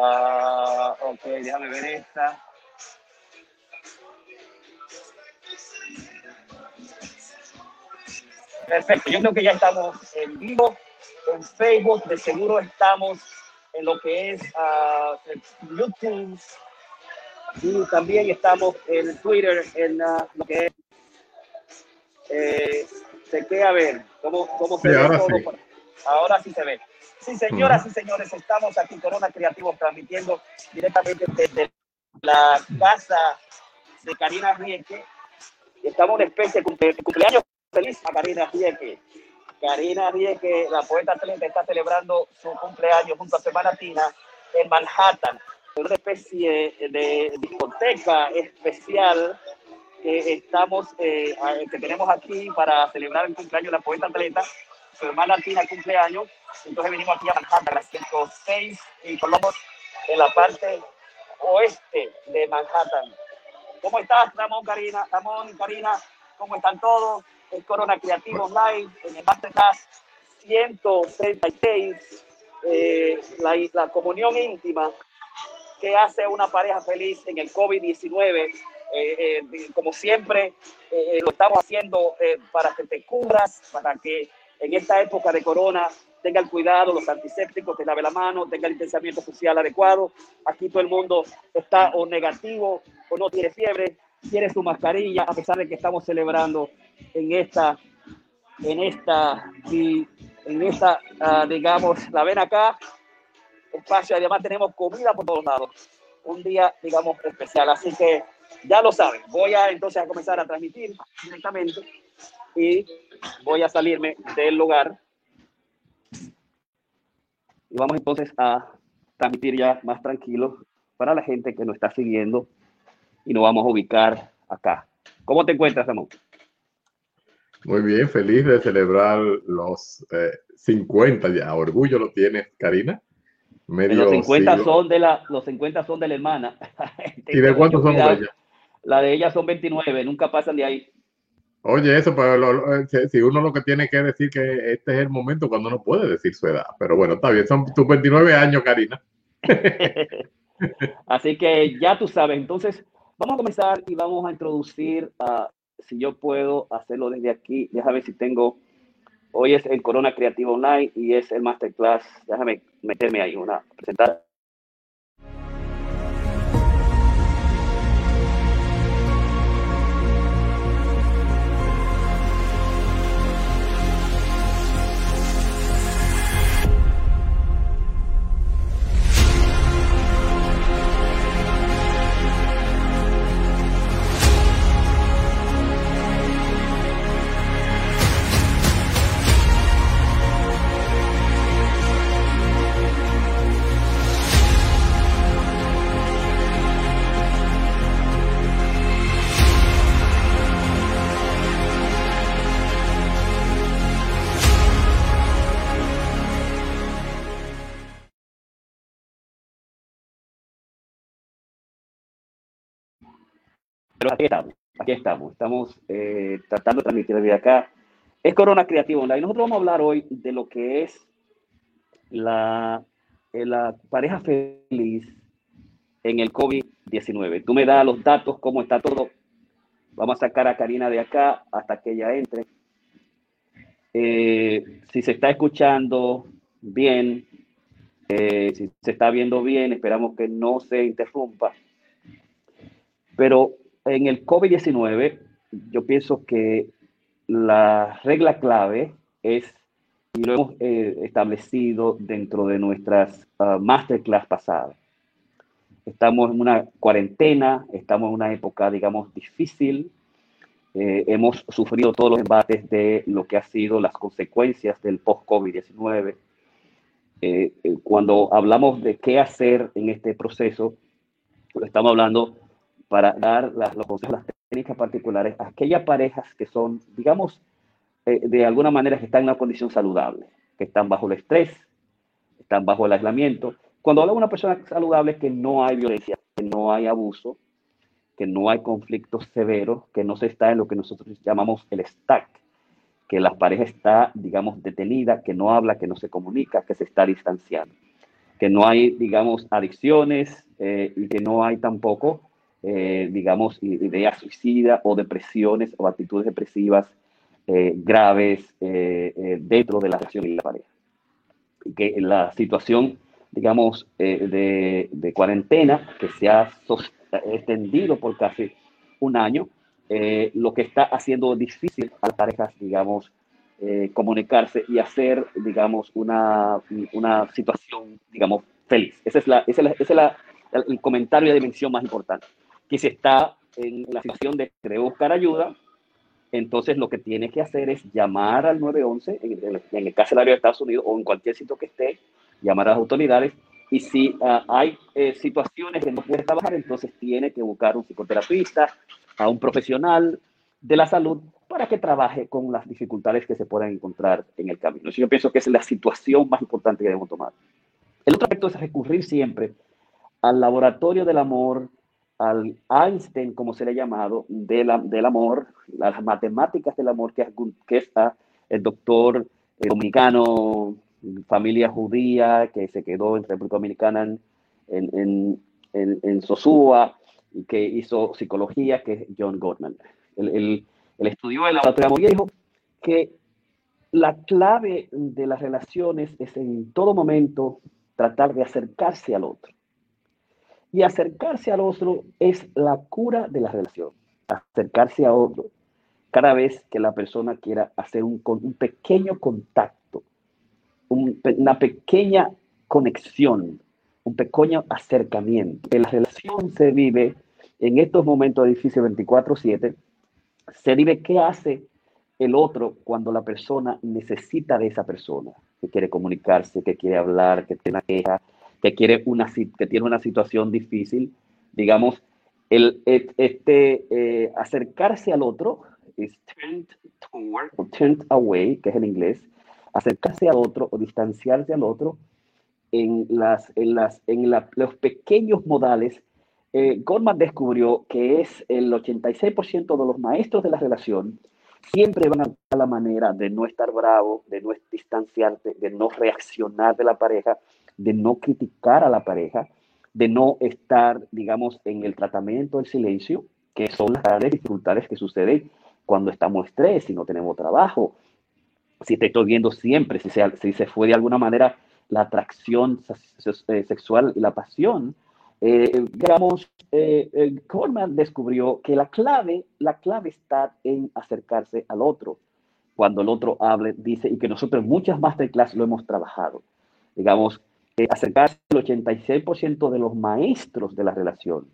Ah, ok, déjame ver esta. Perfecto, yo creo que ya estamos en vivo, en Facebook, de seguro estamos en lo que es uh, YouTube y también estamos en Twitter, en uh, lo que es... Eh, se queda a ver cómo, cómo se ve ahora todo. sí. Ahora sí se ve. Sí, señoras y señores, estamos aquí Corona Creativo transmitiendo directamente desde la casa de Karina Rieke. Estamos en una especie de cumple- cumpleaños feliz a Karina Rieke. Karina Rieke, la poeta atleta, está celebrando su cumpleaños junto a Semana Tina en Manhattan, en una especie de discoteca especial que estamos, eh, que tenemos aquí para celebrar el cumpleaños de la poeta atleta. Su hermana Tina cumpleaños, entonces venimos aquí a Manhattan, a las 106 y Colombo, en la parte oeste de Manhattan. ¿Cómo estás, Ramón, Karina? Ramón Karina, ¿cómo están todos? Es Corona Creativo Online, en el Masterclass 136, eh, la, la comunión íntima que hace una pareja feliz en el COVID-19. Eh, eh, como siempre, eh, lo estamos haciendo eh, para que te cubras, para que en esta época de corona tenga el cuidado, los antisépticos, te lave la mano, tenga el distanciamiento social adecuado. Aquí todo el mundo está o negativo o no tiene fiebre, tiene su mascarilla, a pesar de que estamos celebrando en esta, en esta, en esta, ah, digamos, la ven acá, espacio, además tenemos comida por todos lados. Un día, digamos, especial. Así que ya lo saben. Voy a entonces a comenzar a transmitir directamente y voy a salirme del lugar. Y vamos entonces a transmitir ya más tranquilo para la gente que nos está siguiendo y nos vamos a ubicar acá. ¿Cómo te encuentras, Ramón? Muy bien, feliz de celebrar los eh, 50 ya. Orgullo lo tienes, Karina. Medio los 50 siglo. son de la los 50 son de la hermana. ¿Y de cuántos son Cuidado. ella? La de ella son 29, nunca pasan de ahí. Oye, eso, pero lo- lo- si- uno lo que tiene que decir que este es el momento cuando uno puede decir su edad. Pero bueno, está bien, son tus 29 años, Karina. Así que ya tú sabes. Entonces, vamos a comenzar y vamos a introducir, a, si yo puedo hacerlo desde aquí, déjame si tengo, hoy es el Corona Creativo Online y es el Masterclass, déjame meterme ahí una, presentar. Pero aquí estamos, aquí estamos, estamos eh, tratando de transmitir desde acá. Es Corona Creativo Online. Nosotros vamos a hablar hoy de lo que es la, eh, la pareja feliz en el COVID-19. Tú me das los datos, cómo está todo. Vamos a sacar a Karina de acá hasta que ella entre. Eh, si se está escuchando bien, eh, si se está viendo bien, esperamos que no se interrumpa. Pero en el COVID-19, yo pienso que la regla clave es, y lo hemos eh, establecido dentro de nuestras uh, masterclass pasadas, estamos en una cuarentena, estamos en una época, digamos, difícil, eh, hemos sufrido todos los embates de lo que ha sido las consecuencias del post-COVID-19. Eh, eh, cuando hablamos de qué hacer en este proceso, estamos hablando para dar las, los consejos, las técnicas particulares a aquellas parejas que son, digamos, eh, de alguna manera que están en una condición saludable, que están bajo el estrés, están bajo el aislamiento. Cuando habla de una persona saludable es que no hay violencia, que no hay abuso, que no hay conflictos severos, que no se está en lo que nosotros llamamos el stack, que la pareja está, digamos, detenida, que no habla, que no se comunica, que se está distanciando. que no hay, digamos, adicciones eh, y que no hay tampoco, eh, digamos, ideas suicidas o depresiones o actitudes depresivas eh, graves dentro de la relación y la pareja. Que la situación, digamos, de, cuarentena que se ha extendido por casi un año, lo que está haciendo difícil a las parejas, digamos, eh, comunicarse y hacer, digamos, una, una situación, digamos, feliz. Ese es, la, ese es, la, el comentario de dimensión más importante. Que si está en la situación de querer buscar ayuda, entonces lo que tiene que hacer es llamar al 911, en, el, en el carcelario de Estados Unidos o en cualquier sitio que esté, llamar a las autoridades. Y si ah, hay eh, situaciones que no puede trabajar, entonces tiene que buscar un psicoterapeuta, a un profesional de la salud para que trabaje con las dificultades que se puedan encontrar en el camino. Yo pienso que es la situación más importante que debemos tomar. El otro aspecto es recurrir siempre al laboratorio del amor, al Einstein, como se le ha llamado, de la, del amor, las matemáticas del amor, que, que es el doctor dominicano, familia judía, que se quedó en República Dominicana en, en, en, Sosúa, y que hizo psicología, que es John Gottman. El, el, la y dijo que la clave de las relaciones es en todo momento tratar de acercarse al otro. Y acercarse al otro es la cura de la relación. Acercarse a otro cada vez que la persona quiera hacer un, pequeño contacto, una pequeña conexión, un pequeño acercamiento. La relación se vive en estos momentos difíciles 24/7 se vive qué hace el otro cuando la persona necesita de esa persona, que quiere comunicarse, que quiere hablar, que tiene una queja, que, quiere una, que tiene una situación difícil. Digamos, el, este, eh, acercarse al otro es turned toward o turned away, que es en inglés, acercarse al otro o distanciarse al otro en, las, en, las, en los pequeños modales eh, Goldman descubrió que es el 86% de los maestros de la relación siempre van a buscar la manera de no estar bravo, de no distanciarte, de no reaccionar de la pareja, de no criticar a la pareja, de no estar, digamos, en el tratamiento del silencio, que son las grandes dificultades que suceden cuando estamos estrés, si no tenemos trabajo, si te estoy viendo siempre, si se, si se fue de alguna manera la atracción eh, sexual y la pasión, eh, digamos, eh, eh descubrió que la clave, la clave está en acercarse al otro. Cuando el otro hable, dice, y que nosotros muchas masterclass lo hemos trabajado. Digamos, eh, acercarse al 86% de los maestros de la relación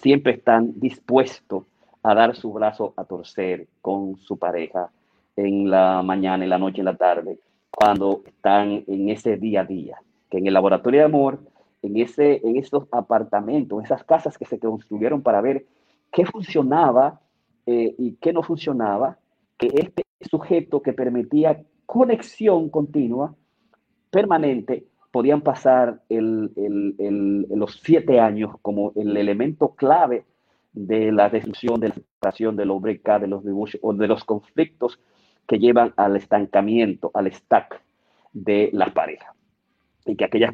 siempre están dispuestos a dar su brazo a torcer con su pareja en la mañana, en la noche, en la tarde, cuando están en ese día a día. Que en el laboratorio de amor en, ese, en esos apartamentos, esas casas que se construyeron para ver qué funcionaba eh, y qué no funcionaba, que este sujeto que permitía conexión continua, permanente, podían pasar los siete años como el elemento clave de la destrucción, de la separación, de los de los divorcios o de los conflictos que llevan al estancamiento, al stack de la pareja y que aquellas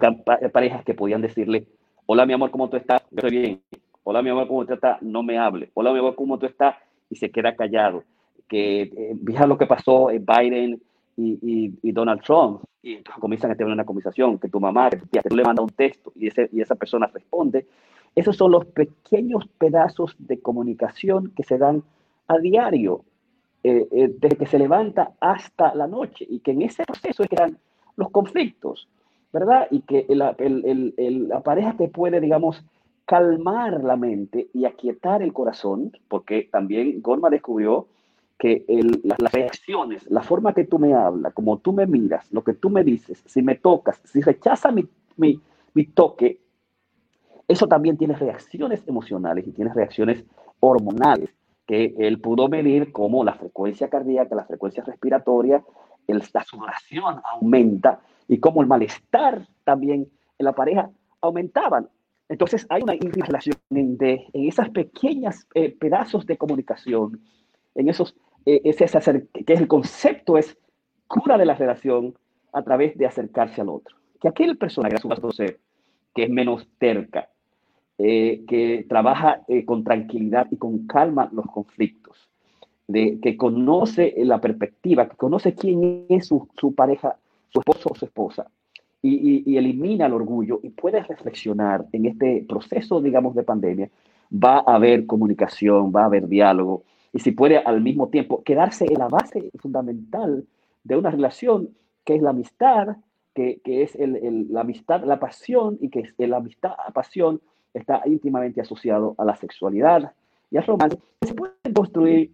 parejas que podían decirle, hola mi amor, ¿cómo tú estás? Yo estoy bien. Hola mi amor, ¿cómo tú estás? No me hable. Hola mi amor, ¿cómo tú estás? Y se queda callado. Que eh, lo que pasó en Biden y, Donald Trump. Y entonces comienzan a tener una conversación, que tu mamá, que tú le manda un texto y, ese, y esa persona responde. Esos son los pequeños pedazos de comunicación que se dan a diario, eh, eh, desde que se levanta hasta la noche, y que en ese proceso es que dan los conflictos. ¿verdad? Y que la, pareja te puede, digamos, calmar la mente y aquietar el corazón, porque también Gorma descubrió que las reacciones, la forma que tú me hablas, como tú me miras, lo que tú me dices, si me tocas, si rechaza mi, mi, mi toque, eso también tiene reacciones emocionales y tiene reacciones hormonales que él pudo medir como la frecuencia cardíaca, la frecuencia respiratoria, el, la sudoración aumenta y como el malestar también en la pareja aumentaban. Entonces hay una relación de, en esas pequeñas eh, pedazos de comunicación, en esos, eh, ese, que el concepto es cura de la relación a través de acercarse al otro. que aquel persona que es menos terca, eh, que trabaja eh, con tranquilidad y con calma los conflictos, de, que conoce la perspectiva, que conoce quién es su, su pareja, su esposo o su esposa, y, y, elimina el orgullo y puede reflexionar en este proceso, digamos, de pandemia, va a haber comunicación, va a haber diálogo, y si puede al mismo tiempo quedarse en la base fundamental de una relación que es la amistad, que, que es el, el, la amistad, la pasión, y que es la amistad, la pasión está íntimamente asociado a la sexualidad y al romance, se puede construir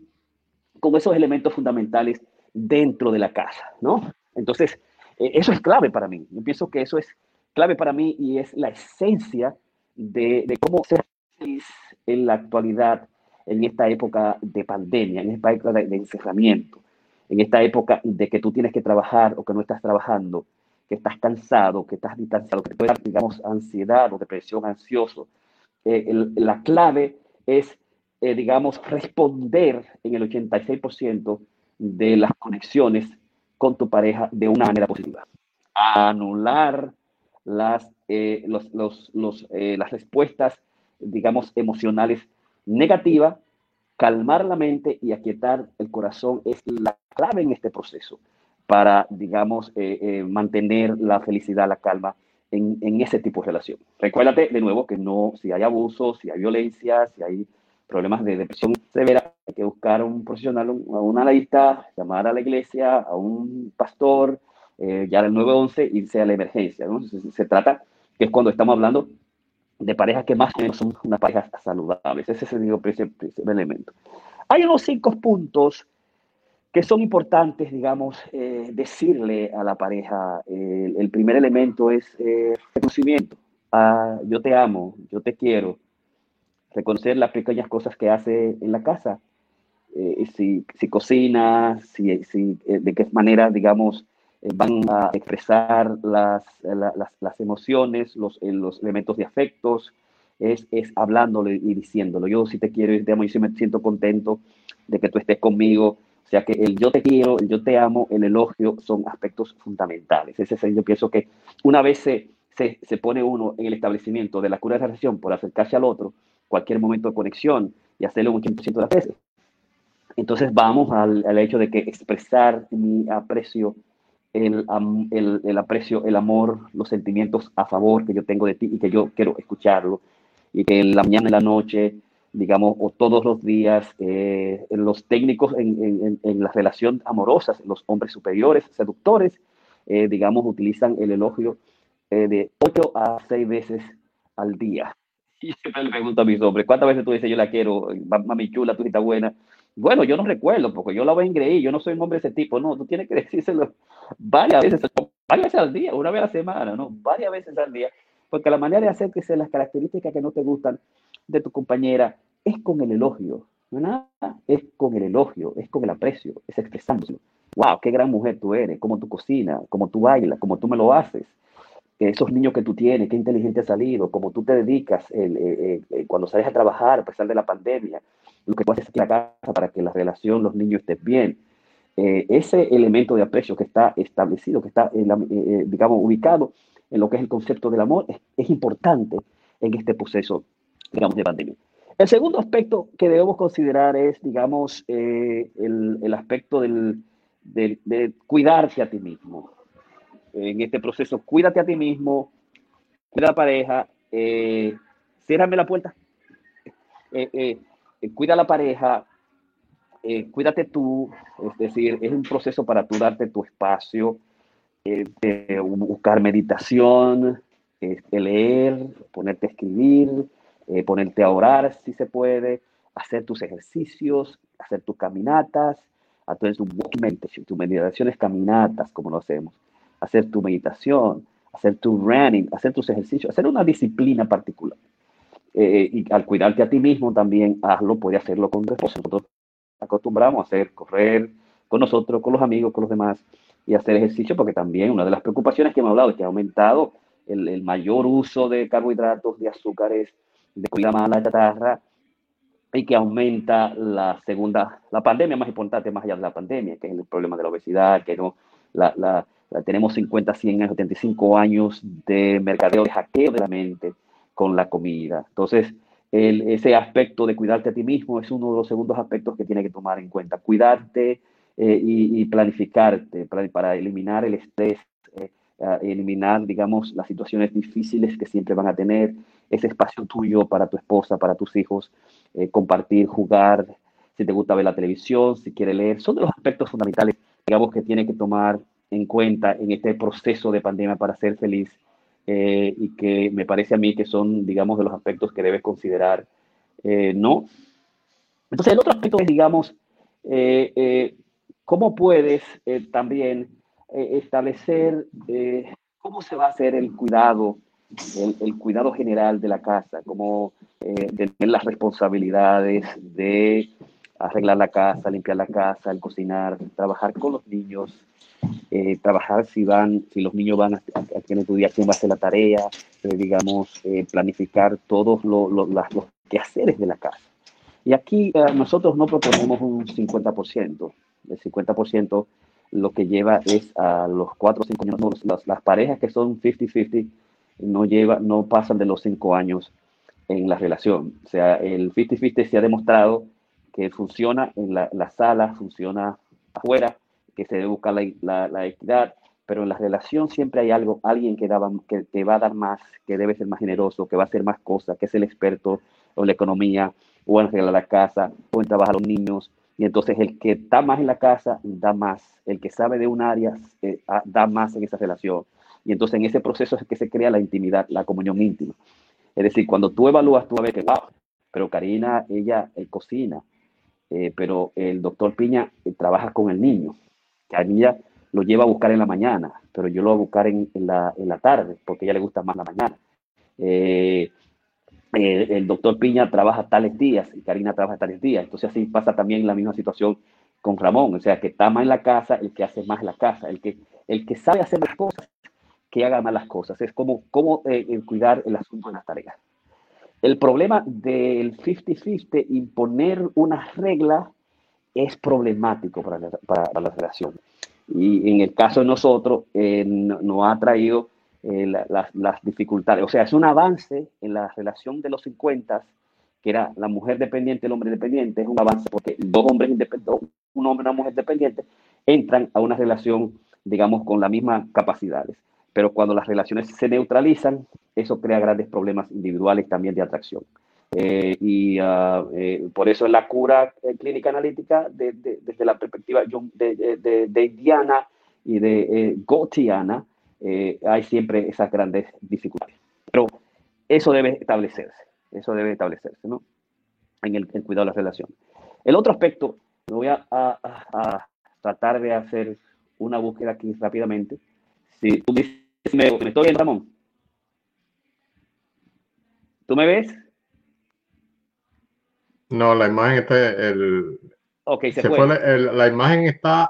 con esos elementos fundamentales dentro de la casa, ¿no? Entonces, eh, eso es clave para mí. Yo pienso que eso es clave para mí y es la esencia de, de cómo ser feliz en la actualidad, en esta época de pandemia, en esta época de, encerramiento, en esta época de que tú tienes que trabajar o que no estás trabajando, que estás cansado, que estás distanciado, que puede dar, digamos, ansiedad o depresión, ansioso. Eh, la clave es, eh, digamos, responder en el 86% de las conexiones con tu pareja de una manera positiva. Anular las, eh, los, los, los, las respuestas, digamos, emocionales negativas, calmar la mente y aquietar el corazón es la clave en este proceso para, digamos, eh, eh, mantener la felicidad, la calma en, en, ese tipo de relación. Recuérdate de nuevo que no, si hay abuso, si hay violencia, si hay problemas de depresión severa, hay que buscar un profesional, un, a una lista, llamar a la iglesia, a un pastor, eh, ya el 911, irse a la emergencia. ¿no? Se, se, trata, que es cuando estamos hablando de parejas que más o menos son unas parejas saludables. Ese es el, ese elemento. Hay unos cinco puntos que son importantes, digamos, eh, decirle a la pareja. Eh, el primer elemento es eh, reconocimiento. Ah, yo te amo, yo te quiero. Reconocer las pequeñas cosas que hace en la casa. Eh, si, si, cocina, si, si eh, de qué manera, digamos, van a expresar las, la, las, las, emociones, los, los elementos de afectos, es, es hablándole y diciéndolo. Yo sí te quiero y te amo y sí me siento contento de que tú estés conmigo o sea que el yo te quiero, el yo te amo, el elogio son aspectos fundamentales. Ese es, yo pienso que una vez se, se, se, pone uno en el establecimiento de la cura de la relación por acercarse al otro, cualquier momento de conexión y hacerlo un 100% de las veces, entonces vamos al, al, hecho de que expresar mi aprecio, el, el, el, aprecio, el amor, los sentimientos a favor que yo tengo de ti y que yo quiero escucharlo y que en la mañana y la noche digamos, o todos los días, eh, los técnicos en, en, en, la relación amorosa, los hombres superiores, seductores, eh, digamos, utilizan el elogio eh, de 8 a 6 veces al día. Y siempre le pregunto a mis hombres, ¿cuántas veces tú dices yo la quiero, mami chula, tú estás buena? Bueno, yo no recuerdo, porque yo la voy a engreír, yo no soy un hombre de ese tipo, no, tú tienes que decírselo varias veces, varias veces al día, una vez a la semana, no, varias veces al día, porque la manera de hacer que sean las características que no te gustan de tu compañera es con el elogio, no es con el elogio, es con el aprecio, es expresándolo. Wow, qué gran mujer tú eres, cómo tú cocinas, cómo tú bailas, cómo tú me lo haces. Esos niños que tú tienes, qué inteligente has salido, cómo tú te dedicas el, eh, eh, cuando sales a trabajar a pesar de la pandemia, lo que tú haces aquí en la casa para que la relación, los niños estén bien. Eh, ese elemento de aprecio que está establecido, que está, eh, digamos, ubicado en lo que es el concepto del amor, es, es importante en este proceso, digamos, de pandemia. El segundo aspecto que debemos considerar es, digamos, eh, el, el, aspecto del, de, de, cuidarte a ti mismo. En este proceso, cuídate a ti mismo, cuida a la pareja, eh, ciérrame la puerta, eh, eh cuida a la pareja, eh, cuídate tú, es decir, es un proceso para tú darte tu espacio, buscar meditación, leer, ponerte a escribir, eh, ponerte a orar si se puede, hacer tus ejercicios, hacer tus caminatas, hacer tu walking meditation, tus meditaciones caminatas, como lo hacemos, hacer tu meditación, hacer tu running, hacer tus ejercicios, hacer una disciplina particular. Eh, y al cuidarte a ti mismo también, hazlo, puede hacerlo con tu esposo. Nosotros acostumbramos a hacer, correr con nosotros, con los amigos, con los demás, y hacer ejercicio, porque también una de las preocupaciones que hemos hablado es que ha aumentado el, el mayor uso de carbohidratos, de azúcares, de comida mala, chatarra, y que aumenta la segunda, la pandemia más importante más allá de la pandemia, que es el problema de la obesidad, que no, la, tenemos 50, 100 años, 75 años de mercadeo, de hackeo de la mente con la comida. Entonces, el, ese aspecto de cuidarte a ti mismo es uno de los segundos aspectos que tiene que tomar en cuenta. Cuidarte eh, y, planificarte para, eliminar el estrés, eh, eliminar, digamos, las situaciones difíciles que siempre van a tener, ese espacio tuyo para tu esposa, para tus hijos, eh, compartir, jugar, si te gusta ver la televisión, si quieres leer, son de los aspectos fundamentales, digamos, que tiene que tomar en cuenta en este proceso de pandemia para ser feliz eh, y que me parece a mí que son, digamos, de los aspectos que debes considerar, eh, ¿no? Entonces, el otro aspecto es, digamos, eh, cómo puedes también establecer cómo se va a hacer el cuidado, el, el cuidado general de la casa, cómo tener las responsabilidades de arreglar la casa, limpiar la casa, el cocinar, trabajar con los niños, eh, trabajar si van, si los niños van a, a, estudiar, quién va a hacer la tarea, eh, digamos, eh, planificar todos los quehaceres de la casa. Y aquí nosotros no proponemos un 50%, el 50% lo que lleva es a los 4 o 5 años, las, las, parejas que son 50-50 no, lleva, no pasan de los 5 años en la relación. O sea, el 50-50 se ha demostrado que funciona en la, la sala, funciona afuera, que se debe buscar la, la, equidad, pero en la relación siempre hay algo, alguien que, daba, que te va a dar más, que debe ser más generoso, que va a hacer más cosas, que es el experto en la economía, o en arreglar la casa, o en trabajar a los niños. Y entonces el que está más en la casa da más, el que sabe de un área eh, da más en esa relación. Y entonces en ese proceso es que se crea la intimidad, la comunión íntima. Es decir, cuando tú evalúas, tú ves que, wow, pero Karina, ella eh, cocina, eh, pero el doctor Piña eh, trabaja con el niño, que a ella lo lleva a buscar en la mañana, pero yo lo voy a buscar en, la, tarde, porque a ella le gusta más la mañana. Eh, el doctor Piña trabaja tales días y Karina trabaja tales días. Entonces así pasa también la misma situación con Ramón, o sea, que está más en la casa, el que hace más en la casa, el que, el que sabe hacer las cosas, que haga más las cosas. Es como, como cuidar el asunto de las tareas. El problema del 50-50, imponer una regla, es problemático para la, para, la relación. Y en el caso de nosotros, eh, nos ha traído eh, las dificultades. O sea, es un avance en la relación de los 50, que era la mujer dependiente, el hombre dependiente, es un avance porque dos hombres independientes, un hombre y una mujer dependiente, entran a una relación, digamos, con las mismas capacidades pero cuando las relaciones se neutralizan, eso crea grandes problemas individuales también de atracción. Eh, y uh, eh, por eso en la cura eh, clínica analítica, de, de, desde la perspectiva de, de Indiana y de eh, Gotiana, hay siempre esas grandes dificultades. Pero eso debe establecerse, eso debe establecerse, ¿no? En el, cuidado de la relación. El otro aspecto, voy a, a, a tratar de hacer una búsqueda aquí rápidamente, si tú dices, me, me estoy viendo, Ramón. ¿Tú me ves? No, la imagen está. El, ok, se, fue. la imagen está.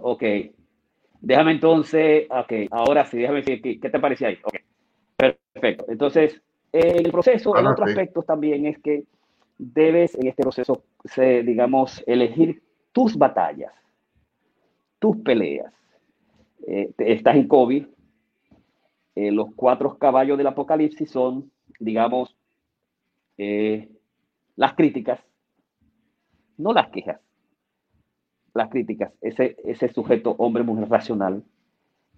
ok. Déjame entonces. Ok, ahora sí, déjame decir. ¿Qué, te parece ahí? Ok. Perfecto. Entonces, el proceso, el otro aspecto también es que debes en este proceso, digamos, elegir tus batallas, tus peleas. Eh, estás en COVID. Eh, los cuatro caballos del apocalipsis son, digamos, eh, las críticas, no las quejas, las críticas. Ese, ese sujeto, hombre, mujer racional,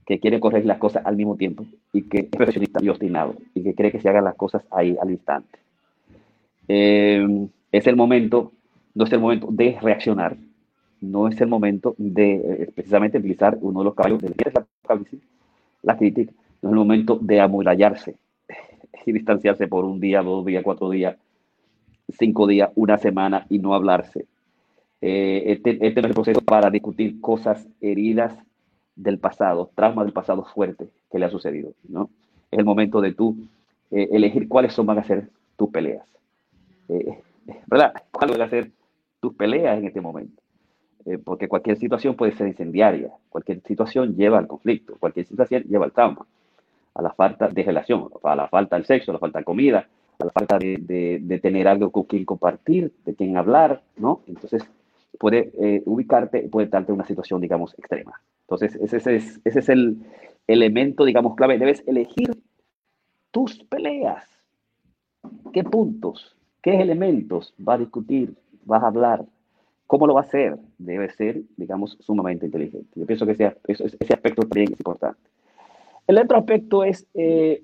que quiere corregir las cosas al mismo tiempo y que es perfeccionista y obstinado y que cree que se hagan las cosas ahí al instante. es el momento, no es el momento de reaccionar, no es el momento de eh, precisamente utilizar uno de los caballos de la, la crítica, no es el momento de amurallarse y distanciarse por un día, dos días, cuatro días, cinco días, una semana y no hablarse. Eh, este, este, es el proceso para discutir cosas heridas del pasado, traumas del pasado fuerte que le ha sucedido. ¿no? Es el momento de tú eh, elegir cuáles son, van a ser tus peleas. ¿Verdad? ¿Cuáles van a ser tus peleas en este momento? Eh, porque cualquier situación puede ser incendiaria, cualquier situación lleva al conflicto, cualquier situación lleva al trauma, a la falta de relación, a la falta del sexo, a la falta de comida, a la falta de, de, tener algo con quien compartir, de quien hablar, ¿no? Entonces, puede eh, ubicarte, puede darte una situación, digamos, extrema. Entonces, ese es, ese es el elemento, digamos, clave. Debes elegir tus peleas. ¿Qué puntos, qué elementos va a discutir, vas a hablar? ¿Cómo lo va a hacer? Debe ser, digamos, sumamente inteligente. Yo pienso que ese, ese aspecto también es importante. El otro aspecto es eh,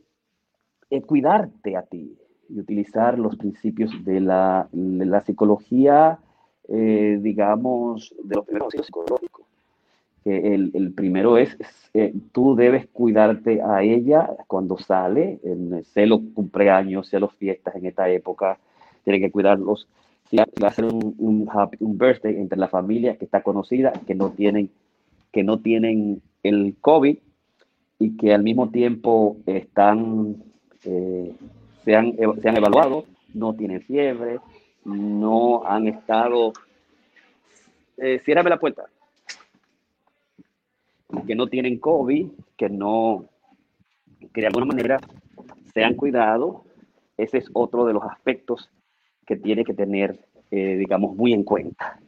eh, cuidarte a ti y utilizar los principios de la, de la psicología, eh, digamos, de los primeros psicológicos. El, el primero es, tú debes cuidarte a ella cuando sale, en, sé los cumpleaños, sé las fiestas en esta época, tiene que cuidarlos si va a ser un, un, birthday entre la familia que está conocida, que no tienen, que no tienen el COVID y que al mismo tiempo están, eh, se, han, se han evaluado, no tienen fiebre, no han estado... Eh, la puerta. Que no tienen COVID, que no, que de alguna manera se han cuidado. Ese es otro de los aspectos que tiene que tener, eh, digamos, muy en cuenta.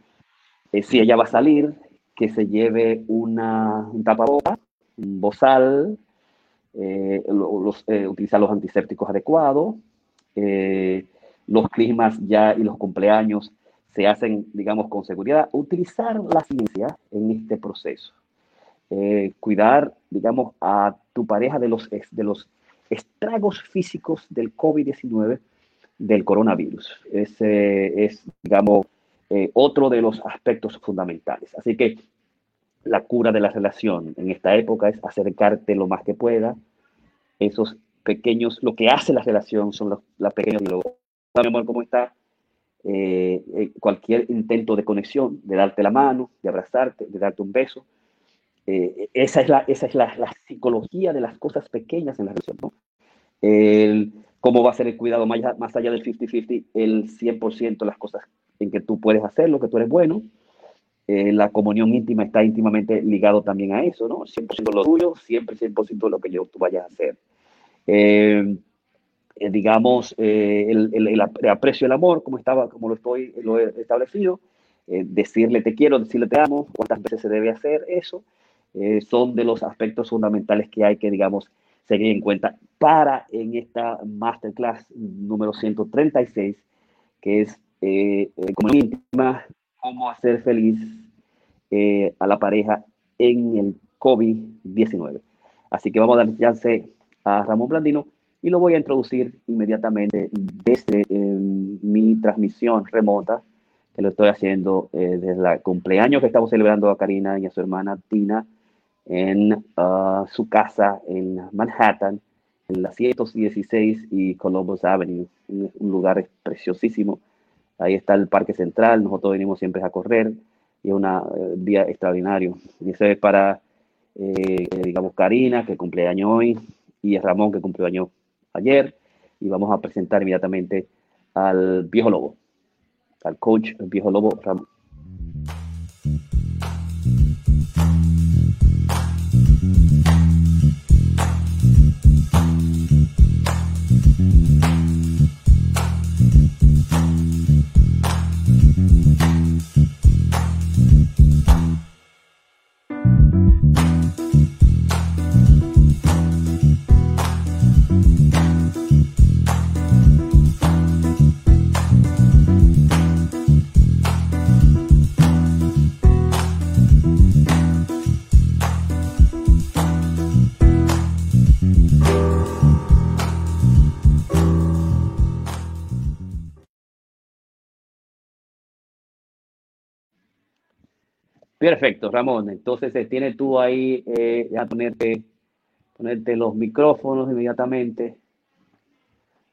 Eh, si ella va a salir, que se lleve una, un tapaboca, un bozal, eh, los, utilizar los antisépticos adecuados, los climas ya y los cumpleaños se hacen, digamos, con seguridad. Utilizar la ciencia en este proceso. cuidar, digamos, a tu pareja de los, de los estragos físicos del COVID-19 del coronavirus. Ese es, digamos, eh, otro de los aspectos fundamentales. Así que la cura de la relación en esta época es acercarte lo más que pueda. Esos pequeños, lo que hace la relación son los, los pequeños diálogos. Mi amor, ¿cómo está? Eh, eh, cualquier intento de conexión, de darte la mano, de abrazarte, de darte un beso. esa es, la, esa es la, la, psicología de las cosas pequeñas en la relación. ¿no? El, cómo va a ser el cuidado más, más allá del 50-50, el 100% de las cosas en que tú puedes hacer, lo que tú eres bueno. Eh, la comunión íntima está íntimamente ligado también a eso, ¿no? 100% lo tuyo, siempre 100% lo que yo, tú vayas a hacer. Eh, eh, digamos, el, el, el, aprecio el amor, como, estaba, como lo, estoy, lo he establecido, decirle te quiero, decirle te amo, cuántas veces se debe hacer eso, son de los aspectos fundamentales que hay que, digamos, seguir en cuenta para en esta masterclass número 136, que es eh, eh, como íntima, cómo hacer feliz eh, a la pareja en el COVID-19. Así que vamos a dar chance a Ramón Blandino y lo voy a introducir inmediatamente desde mi transmisión remota, que lo estoy haciendo desde el cumpleaños que estamos celebrando a Karina y a su hermana Tina en uh, su casa en Manhattan, en la 116 y Columbus Avenue, un, un, lugar preciosísimo. Ahí está el Parque Central, nosotros venimos siempre a correr y es un uh, día extraordinario. Y es para, eh, digamos, Karina, que cumple año hoy, y Ramón, que cumplió año ayer. Y vamos a presentar inmediatamente al viejo lobo, al coach el viejo lobo Ramón. Perfecto, Ramón. Entonces, eh, tienes tú ahí, eh, ya ponerte, ponerte los micrófonos inmediatamente.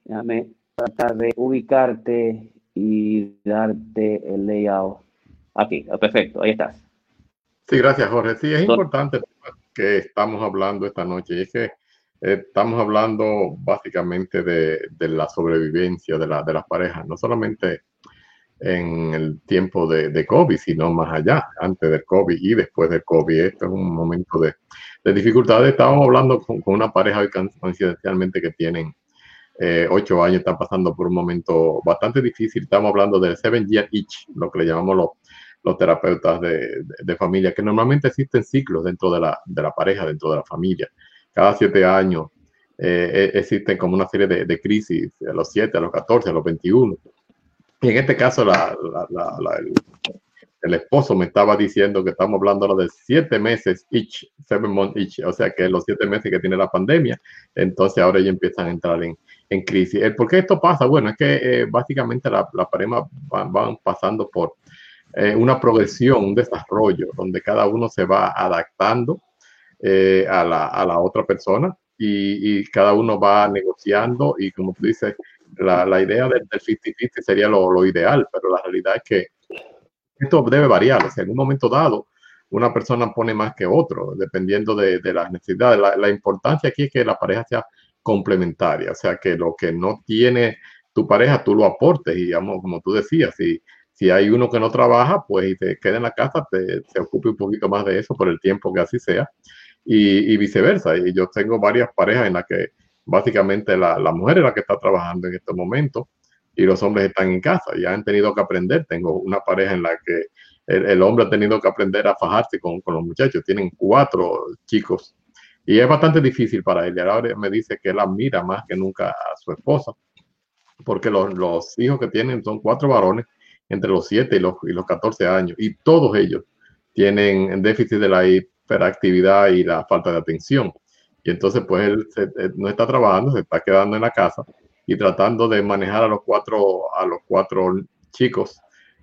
Déjame tratar de ubicarte y darte el layout. Aquí, perfecto, ahí estás. Sí, gracias, Jorge. Sí, es importante que estamos hablando esta noche y es que eh, estamos hablando básicamente de, de la sobrevivencia de, la, de las parejas, no solamente en el tiempo de, de, COVID, sino más allá, antes del COVID y después del COVID. Esto es un momento de, de dificultades. Estábamos hablando con, con, una pareja coincidencialmente que tienen eh, ocho años, están pasando por un momento bastante difícil. Estamos hablando del seven year itch, lo que le llamamos los, los terapeutas de, de, familia, que normalmente existen ciclos dentro de la, de la, pareja, dentro de la familia. Cada siete años eh, e, existen como una serie de, de, crisis, a los siete, a los 14, a los 21. Y en este caso, el, el, esposo me estaba diciendo que estamos hablando de siete meses each, seven months each, o sea que los siete meses que tiene la pandemia, entonces ahora ellos empiezan a entrar en, en crisis. ¿Por qué esto pasa? Bueno, es que eh, básicamente la, la pareja van, pasando por eh, una progresión, un desarrollo, donde cada uno se va adaptando eh, a, la, a, la, otra persona y, cada uno va negociando y como tú dices, la, la idea del 50-50 sería lo, lo, ideal, pero la realidad es que esto debe variar. O sea, en un momento dado, una persona pone más que otro, dependiendo de, de las necesidades. La, la importancia aquí es que la pareja sea complementaria, o sea, que lo que no tiene tu pareja, tú lo aportes, y digamos, como tú decías, si, si hay uno que no trabaja, pues y te queda en la casa, te, se ocupe un poquito más de eso por el tiempo que así sea, y, y viceversa. Y yo tengo varias parejas en las que básicamente la, la, mujer es la que está trabajando en este momento y los hombres están en casa y han tenido que aprender. Tengo una pareja en la que el, el hombre ha tenido que aprender a fajarse con, con, los muchachos. Tienen cuatro chicos y es bastante difícil para él. Y ahora me dice que él admira más que nunca a su esposa porque los, los hijos que tienen son cuatro varones entre los 7 y los, y los 14 años, y todos ellos tienen déficit de la hiperactividad y la falta de atención. Y entonces, pues él, se, él no está trabajando, se está quedando en la casa y tratando de manejar a los cuatro, a los cuatro chicos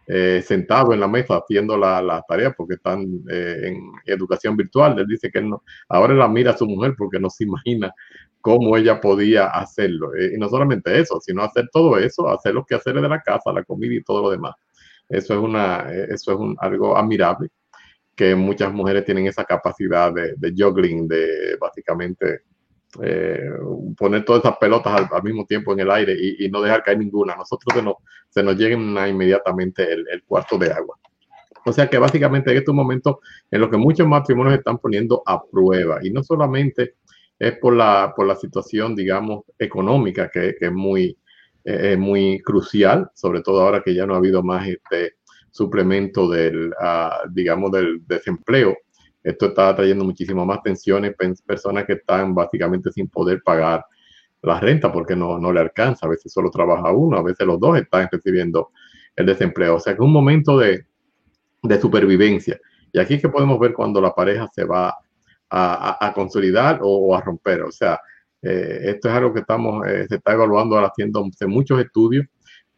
eh, sentados en la mesa haciendo las la tareas porque están eh, en educación virtual. Él dice que él no, ahora la mira a su mujer porque no se imagina cómo ella podía hacerlo. Eh, y no solamente eso, sino hacer todo eso, hacer los quehaceres de la casa, la comida y todo lo demás. Eso es, una, eh, eso es un, algo admirable, que muchas mujeres tienen esa capacidad de, de juggling, de básicamente eh, poner todas esas pelotas al, mismo tiempo en el aire y, y, no dejar caer ninguna. Nosotros se nos, se llega inmediatamente el, el cuarto de agua. O sea que básicamente en estos momentos en los que muchos matrimonios están poniendo a prueba y no solamente es por la, por la situación, digamos, económica, que, que es muy, eh, muy crucial, sobre todo ahora que ya no ha habido más este suplemento del, uh, digamos, del desempleo. Esto está trayendo muchísimo más tensiones, personas que están básicamente sin poder pagar la renta porque no, no le alcanza. A veces solo trabaja uno, a veces los dos están recibiendo el desempleo. O sea que es un momento de, de supervivencia. Y aquí que podemos ver cuando la pareja se va a, consolidar o, a romper. O sea, eh, esto es algo que estamos, eh, se está evaluando haciendo muchos estudios.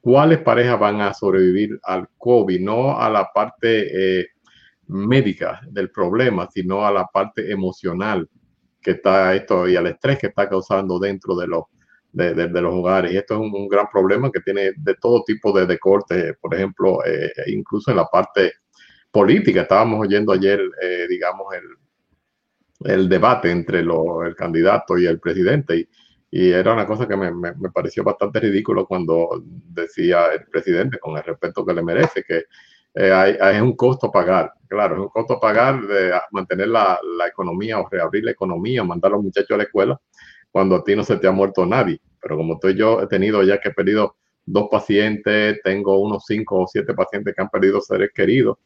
¿Cuáles parejas van a sobrevivir al COVID? No a la parte eh, médica del problema, sino a la parte emocional que está esto y al estrés que está causando dentro de los, de, los hogares. Y esto es un, gran problema que tiene de todo tipo de, por ejemplo, eh, incluso en la parte política. Estábamos oyendo ayer, eh, digamos, el, debate entre lo, el candidato y el presidente. Y era una cosa que me, me, pareció bastante ridículo cuando decía el presidente, con el respeto que le merece, que eh, hay, hay, un costo a pagar. Claro, es un costo a pagar de mantener la, la, economía o reabrir la economía, mandar a los muchachos a la escuela cuando a ti no se te ha muerto nadie. Pero como estoy yo he tenido ya que he perdido dos pacientes, tengo unos cinco o siete pacientes que han perdido seres queridos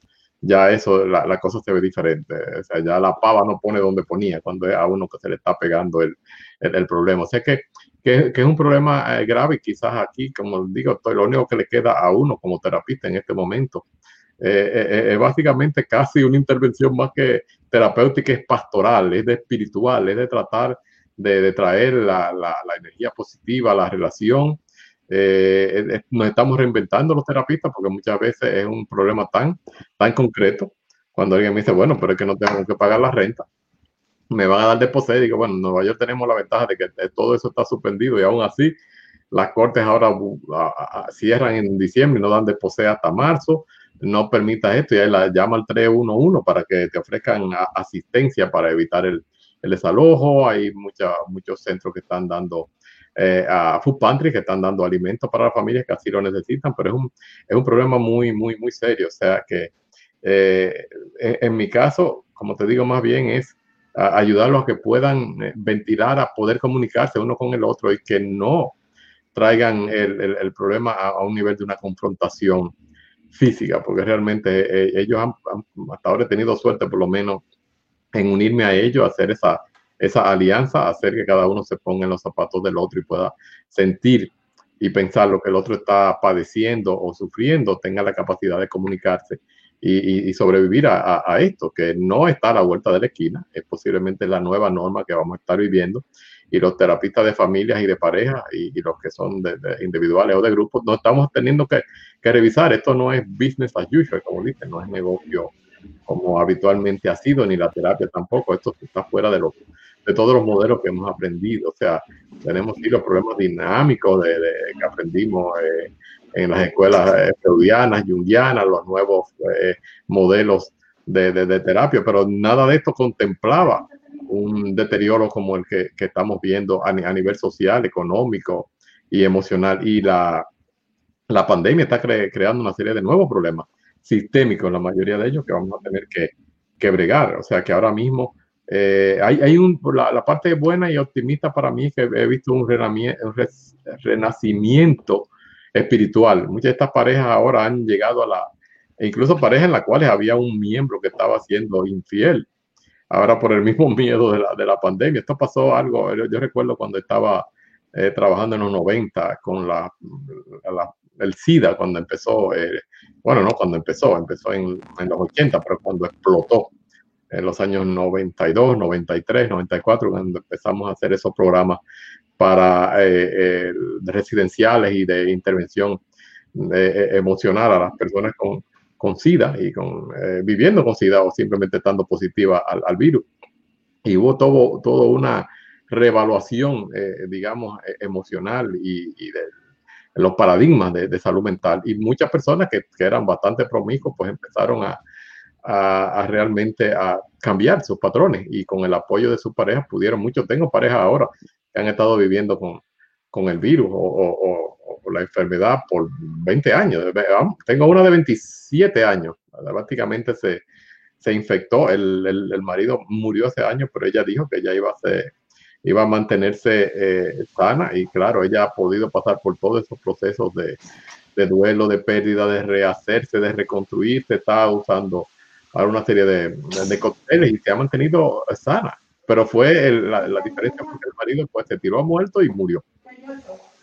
ya eso, la, la, cosa se ve diferente. O sea, ya la pava no pone donde ponía cuando es a uno que se le está pegando el, el, problema. O sea que, que, es un problema eh, grave quizás aquí, como digo, estoy, lo único que le queda a uno como terapista en este momento eh, eh, es básicamente casi una intervención más que terapéutica, es pastoral, es de espiritual, es de tratar de, traer la, energía positiva la relación eh, nos estamos reinventando los terapistas porque muchas veces es un problema tan, tan concreto. Cuando alguien me dice, bueno, pero es que no tengo que pagar la renta, me van a dar de Digo, bueno, en Nueva York tenemos la ventaja de que todo eso está suspendido y aún así las cortes ahora cierran en diciembre y no dan de hasta marzo. No permita esto y ahí la llama al 311 para que te ofrezcan asistencia para evitar el, el desalojo. Hay mucha, muchos centros que están dando eh, a food pantry que están dando alimentos para las familias que así lo necesitan, pero es un, es un problema muy, muy, muy serio. O sea que eh, en, en, mi caso, como te digo, más bien es a ayudarlos a que puedan eh, ventilar, a poder comunicarse uno con el otro y que no traigan el, el, problema a, un nivel de una confrontación física, porque realmente eh, ellos han, hasta ahora he tenido suerte por lo menos en unirme a ellos, hacer esa, esa alianza, hacer que cada uno se ponga en los zapatos del otro y pueda sentir y pensar lo que el otro está padeciendo o sufriendo, tenga la capacidad de comunicarse y, sobrevivir a, esto, que no está a la vuelta de la esquina, es posiblemente la nueva norma que vamos a estar viviendo. Y los terapistas de familias y de parejas y, los que son de, individuales o de grupos, no estamos teniendo que, que, revisar. Esto no es business as usual, como dicen, no es negocio como habitualmente ha sido, ni la terapia tampoco. Esto está fuera de, lo, de todos los modelos que hemos aprendido. O sea, tenemos sí los problemas dinámicos de, que aprendimos eh, en las escuelas eh, freudianas, jungianas, los nuevos eh, modelos de, de, terapia, pero nada de esto contemplaba un deterioro como el que, que estamos viendo a, nivel social, económico y emocional. Y la, la pandemia está creando una serie de nuevos problemas sistémicos, la mayoría de ellos, que vamos a tener que, que bregar. O sea que ahora mismo eh, hay, hay un, la, parte buena y optimista para mí que he visto un, renacimiento espiritual. Muchas de estas parejas ahora han llegado a la, e incluso parejas en las cuales había un miembro que estaba siendo infiel. Ahora por el mismo miedo de la, de la pandemia. Esto pasó algo, yo, recuerdo cuando estaba eh, trabajando en los 90 con la, el SIDA, cuando empezó, eh, bueno, no cuando empezó, empezó en, en los 80, pero cuando explotó en los años 92, 93, 94, cuando empezamos a hacer esos programas para eh, eh, residenciales y de intervención eh, emocional a las personas con, con SIDA y con, viviendo con SIDA o simplemente estando positiva al, al virus. Y hubo todo, todo una reevaluación, digamos, emocional y, de los paradigmas de, de, salud mental. Y muchas personas que, que eran bastante promiscuos, pues empezaron a, a, realmente a cambiar sus patrones y con el apoyo de sus parejas pudieron, muchos tengo parejas ahora han estado viviendo con, con el virus o, la enfermedad por 20 años. Tengo una de 27 años, prácticamente se, se infectó, el, el, marido murió hace años, pero ella dijo que ella iba a ser iba a mantenerse eh, sana y claro, ella ha podido pasar por todos esos procesos de, de, duelo, de pérdida, de rehacerse, de reconstruirse, está usando para una serie de, de cócteles y se ha mantenido sana. Pero fue la, la, diferencia porque el marido pues, se tiró a muerto y murió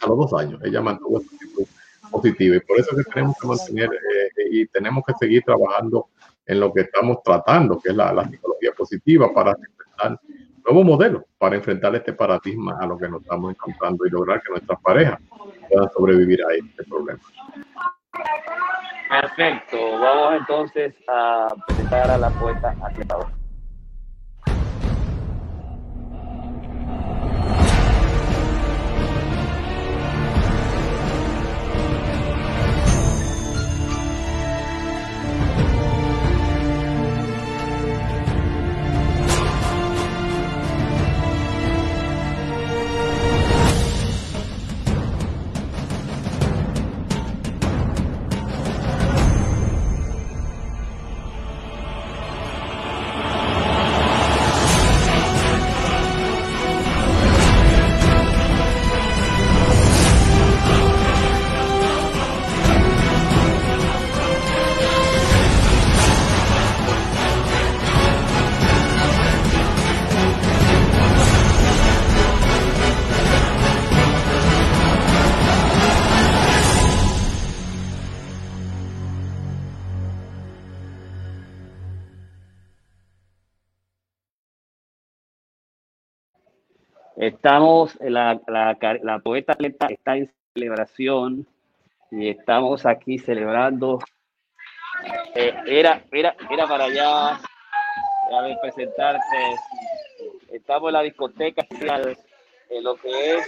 a los dos años. Ella mantuvo esa actitud positiva y por eso que tenemos que mantener eh, y tenemos que seguir trabajando en lo que estamos tratando, que es la, la psicología positiva para enfrentar nuevos modelos, para enfrentar este paradigma a lo que nos estamos encontrando y lograr que nuestras parejas puedan sobrevivir a este problema. Perfecto, vamos entonces a presentar a la poeta Aquietadora. Estamos, la, la, la poeta está en celebración y estamos aquí celebrando. Eh, era, era, era para allá, a ver, presentarse. Estamos en la discoteca en lo que es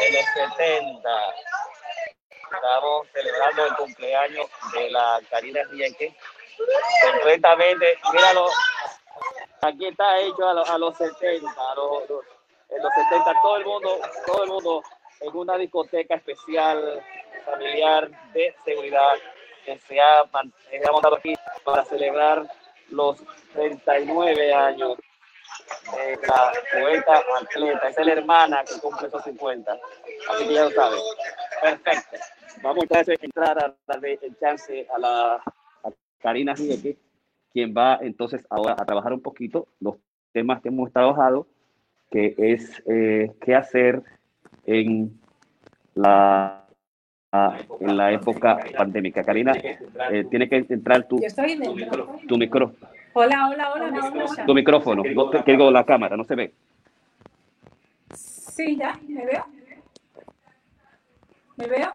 en los 70. Estamos celebrando el cumpleaños de la Karina Rienque. Completamente, míralo, aquí está hecho a, los 70, a los en los 70 todo el mundo, todo el mundo en una discoteca especial familiar de seguridad que se ha, montado aquí para celebrar los 39 años de la poeta atleta. es la hermana que cumple esos 50. Así que ya lo saben. Perfecto. vamos a entrar a darle el chance a la a Karina Jique, quien va entonces ahora a trabajar un poquito los temas que hemos trabajado, que es eh, qué hacer en la, en la época pandémica. Karina, eh, tiene que entrar tu, tu, micrófono. Hola, hola, hola. Tu micrófono, que digo la cámara, no se ve. Sí, ya, me veo. ¿Me veo?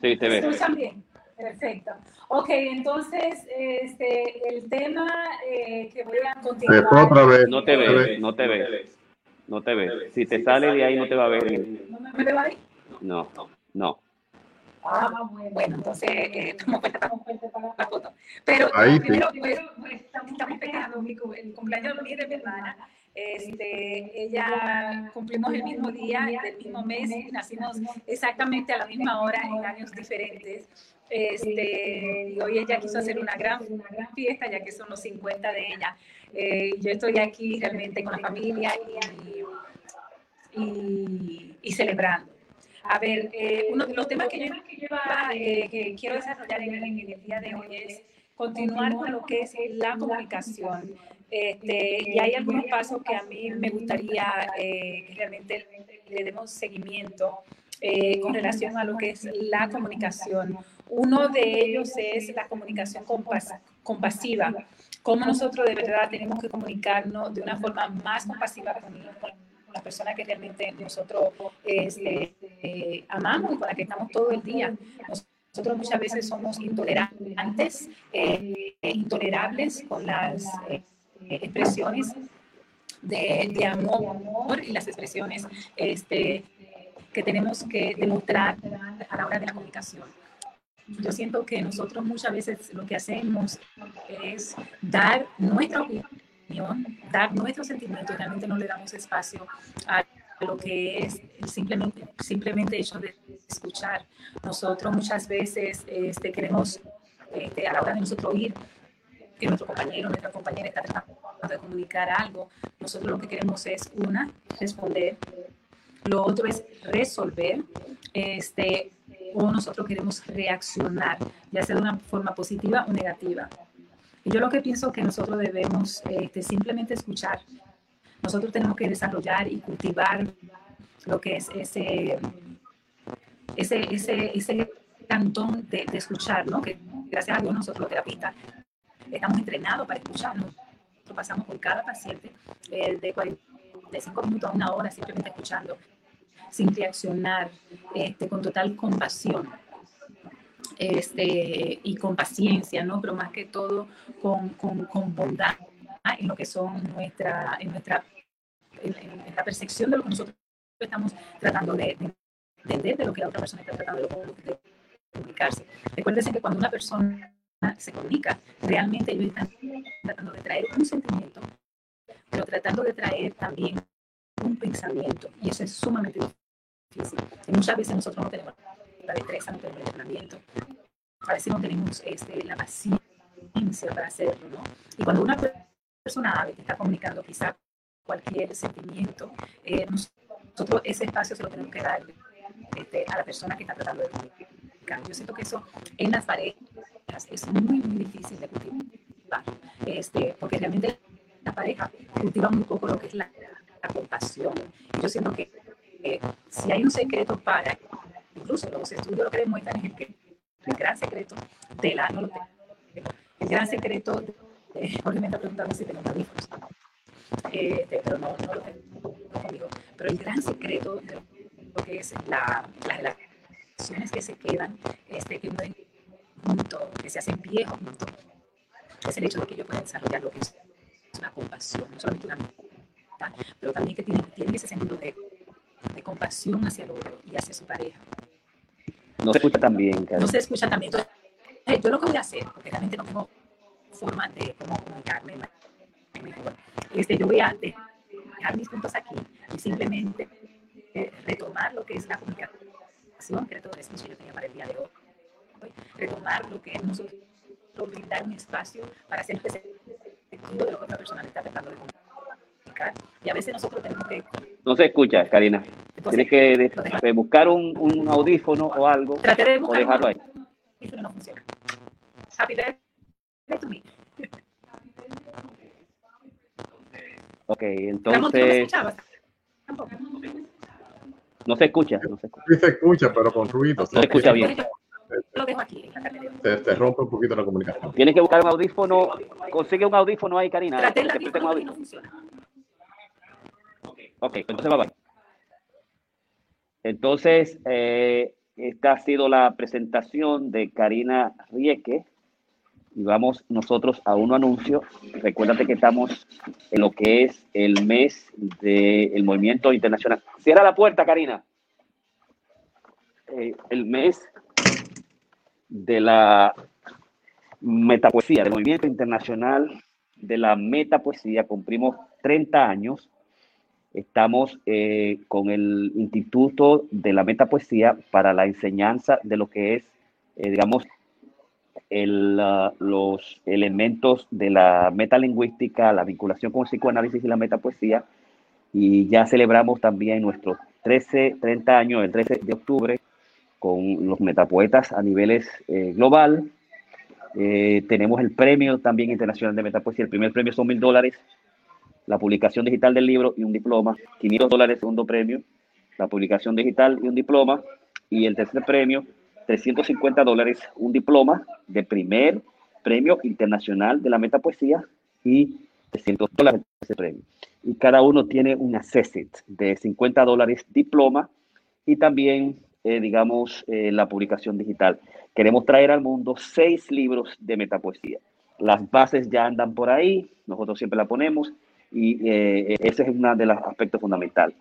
Sí, te veo. ¿Escuchan bien? Perfecto. Ok, entonces, este, el tema eh, que voy a continuar... Otra vez. No te ves, no te ves. No te ves. Si te sale de ahí, no te va a ver. ¿No me veo ahí? No, no. Ah, bueno, entonces, eh, tomo cuenta, para la foto. Pero ahí primero, pues, pues, estamos, estamos el cumpleaños de mi hermana este, ella cumplimos el mismo día, del mismo mes, nacimos exactamente a la misma hora en años diferentes. Este, y hoy ella quiso hacer una gran, una gran fiesta, ya que son los 50 de ella. Eh, yo estoy aquí realmente con la familia y, y, celebrando. A ver, eh, uno de los temas que yo, eh, que quiero desarrollar en en el día de hoy es continuar con lo que es la comunicación. Este, y hay algunos pasos que a mí me gustaría eh, que realmente le demos seguimiento eh, con relación a lo que es la comunicación. Uno de ellos es la comunicación compasiva. Cómo nosotros de verdad tenemos que comunicarnos de una forma más compasiva con, con la persona que realmente nosotros este, eh, amamos y con la que estamos todo el día. Nosotros muchas veces somos intolerantes, intolerables con las expresiones de, amor y las expresiones este, que tenemos que demostrar a la hora de la comunicación. Yo siento que nosotros muchas veces lo que hacemos es dar nuestra opinión, dar nuestros sentimientos, realmente no le damos espacio a lo que es simplemente, simplemente hecho de escuchar. Nosotros muchas veces este, queremos, este, a la hora de nosotros oír, que nuestro compañero, nuestra compañera está tratando de comunicar algo. Nosotros lo que queremos es, una, responder. Lo otro es resolver. Este, o nosotros queremos reaccionar, ya sea de una forma positiva o negativa. Y yo lo que pienso que nosotros debemos este, simplemente escuchar. Nosotros tenemos que desarrollar y cultivar lo que es ese, ese, ese, ese cantón de, de escuchar, ¿no? Que gracias a Dios nosotros los terapistas estamos entrenados para escucharnos. Nosotros pasamos por cada paciente eh, de 45 minutos a una hora simplemente escuchando, sin reaccionar, este, con total compasión. Este, y con paciencia, ¿no? Pero más que todo con, con, con bondad en lo que son nuestra, en nuestra en, la percepción de lo que nosotros estamos tratando de, entender, de lo que la otra persona está tratando de, de comunicarse. Recuérdense que cuando una persona se comunica. Realmente ellos están tratando de traer un sentimiento, pero tratando de traer también un pensamiento. Y eso es sumamente difícil. Y muchas veces nosotros no tenemos la destreza, no tenemos el entrenamiento. A veces no tenemos este, la paciencia para hacerlo, ¿no? Y cuando una persona está comunicando quizá cualquier sentimiento, eh, nosotros ese espacio se lo tenemos que dar este, a la persona que está tratando de comunicar. Yo siento que eso en las parejas es muy, muy difícil de cultivar, este, porque realmente la pareja cultiva muy poco lo que es la, compasión. yo siento que si hay un secreto para, incluso los estudios lo que demuestran es que el gran secreto de la, no el gran secreto, de, porque me está preguntando si tengo audífonos, este, pero no, lo tengo conmigo, pero el gran secreto de lo que es la, las relaciones que se quedan, este, que que se hacen viejos es el hecho de que yo pueda desarrollar lo que es una compasión, no solamente una amistad, pero también que tienen, tienen ese sentido de, de, compasión hacia el otro y hacia su pareja. No se escucha tan bien, No se escucha tan bien. Entonces, yo lo que voy a hacer, porque realmente no tengo forma de cómo comunicarme mejor, este, yo voy a dejar mis puntos aquí y simplemente eh, retomar lo que es la comunicación, que era todo eso que yo tenía para el día de hoy retomar lo que es nosotros brindar un espacio para hacer de lo que otra persona está tratando de comunicar. Y a veces nosotros tenemos que... No se escucha, Karina. Tienes que buscar un, un, audífono o algo o dejarlo ahí. No funciona. Ok, entonces... No se escucha, no se escucha. Sí se escucha, pero con ruido. No se escucha bien. Lo dejo aquí. Se, rompe un poquito la comunicación. Tienes que buscar un audífono. Consigue un audífono ahí, Karina. Ok, entonces va, va. Entonces, eh, esta ha sido la presentación de Karina Rieke. Y vamos nosotros a un anuncio. Recuérdate que estamos en lo que es el mes del movimiento internacional. Cierra la puerta, Karina. Eh, el mes de la metapoesía, del movimiento internacional de la metapoesía. Cumplimos 30 años. Estamos eh, con el Instituto de la Metapoesía para la enseñanza de lo que es, eh, digamos, el, uh, los elementos de la metalingüística, la vinculación con el psicoanálisis y la metapoesía. Y ya celebramos también nuestros 13, 30 años, el 13 de octubre, con los metapoetas a niveles eh, global. Eh, tenemos el premio también internacional de metapoesía. El primer premio son mil dólares, la publicación digital del libro y un diploma. 500 dólares, segundo premio, la publicación digital y un diploma. Y el tercer premio, 350 dólares, un diploma de primer premio internacional de la metapoesía y 300 dólares ese premio. Y cada uno tiene un asset de 50 dólares diploma y también, eh, digamos, eh, la publicación digital. Queremos traer al mundo seis libros de metapoesía. Las bases ya andan por ahí, nosotros siempre la ponemos y eh, ese es uno de los aspectos fundamentales.